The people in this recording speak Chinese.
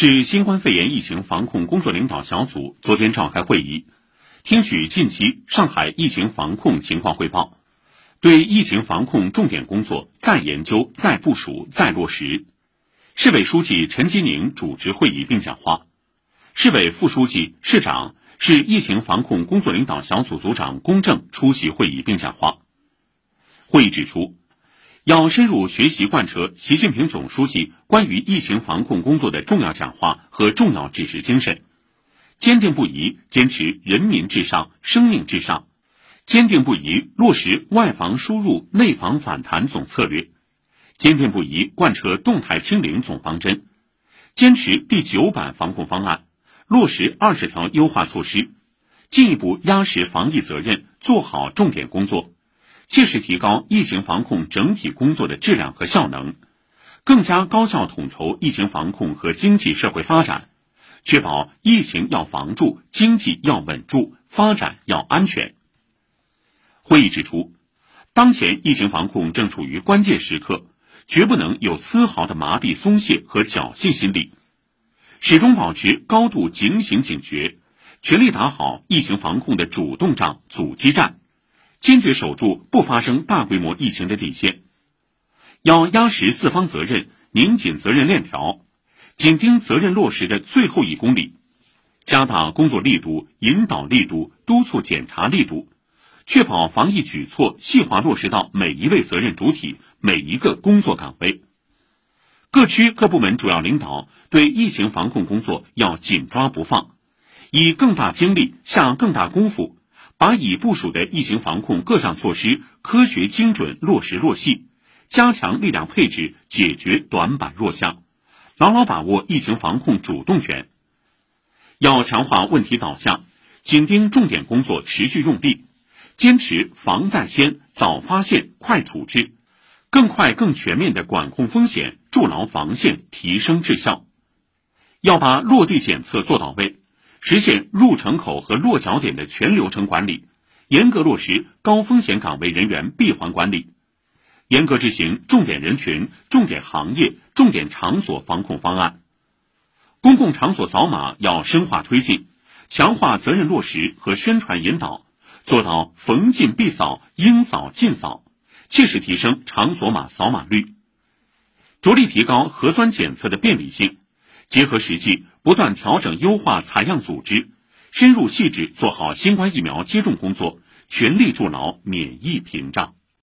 市新冠肺炎疫情防控工作领导小组昨天召开会议，听取近期上海疫情防控情况汇报，对疫情防控重点工作再研究、再部署、再落实。市委书记陈吉宁主持会议并讲话，市委副书记、市长、市疫情防控工作领导小组组长龚正出席会议并讲话。会议指出。要深入学习贯彻习近平总书记关于疫情防控工作的重要讲话和重要指示精神，坚定不移坚持人民至上、生命至上，坚定不移落实外防输入、内防反弹总策略，坚定不移贯彻动态清零总方针，坚持第九版防控方案，落实二十条优化措施，进一步压实防疫责任，做好重点工作。切实提高疫情防控整体工作的质量和效能，更加高效统筹疫情防控和经济社会发展，确保疫情要防住，经济要稳住，发展要安全。会议指出，当前疫情防控正处于关键时刻，绝不能有丝毫的麻痹、松懈和侥幸心理，始终保持高度警醒警觉，全力打好疫情防控的主动仗、阻击战。坚决守住不发生大规模疫情的底线，要压实四方责任，拧紧责任链条，紧盯责任落实的最后一公里，加大工作力度、引导力度、督促检查力度，确保防疫举措细化落实到每一位责任主体、每一个工作岗位。各区各部门主要领导对疫情防控工作要紧抓不放，以更大精力下更大功夫。把已部署的疫情防控各项措施科学精准落实落细，加强力量配置，解决短板弱项，牢牢把握疫情防控主动权。要强化问题导向，紧盯重点工作，持续用力，坚持防在先、早发现、快处置，更快更全面的管控风险，筑牢防线，提升质效。要把落地检测做到位。实现入城口和落脚点的全流程管理，严格落实高风险岗位人员闭环管理，严格执行重点人群、重点行业、重点场所防控方案。公共场所扫码要深化推进，强化责任落实和宣传引导，做到逢进必扫、应扫尽扫，切实提升场所码扫码率。着力提高核酸检测的便利性。结合实际，不断调整优化采样组织，深入细致做好新冠疫苗接种工作，全力筑牢免疫屏障。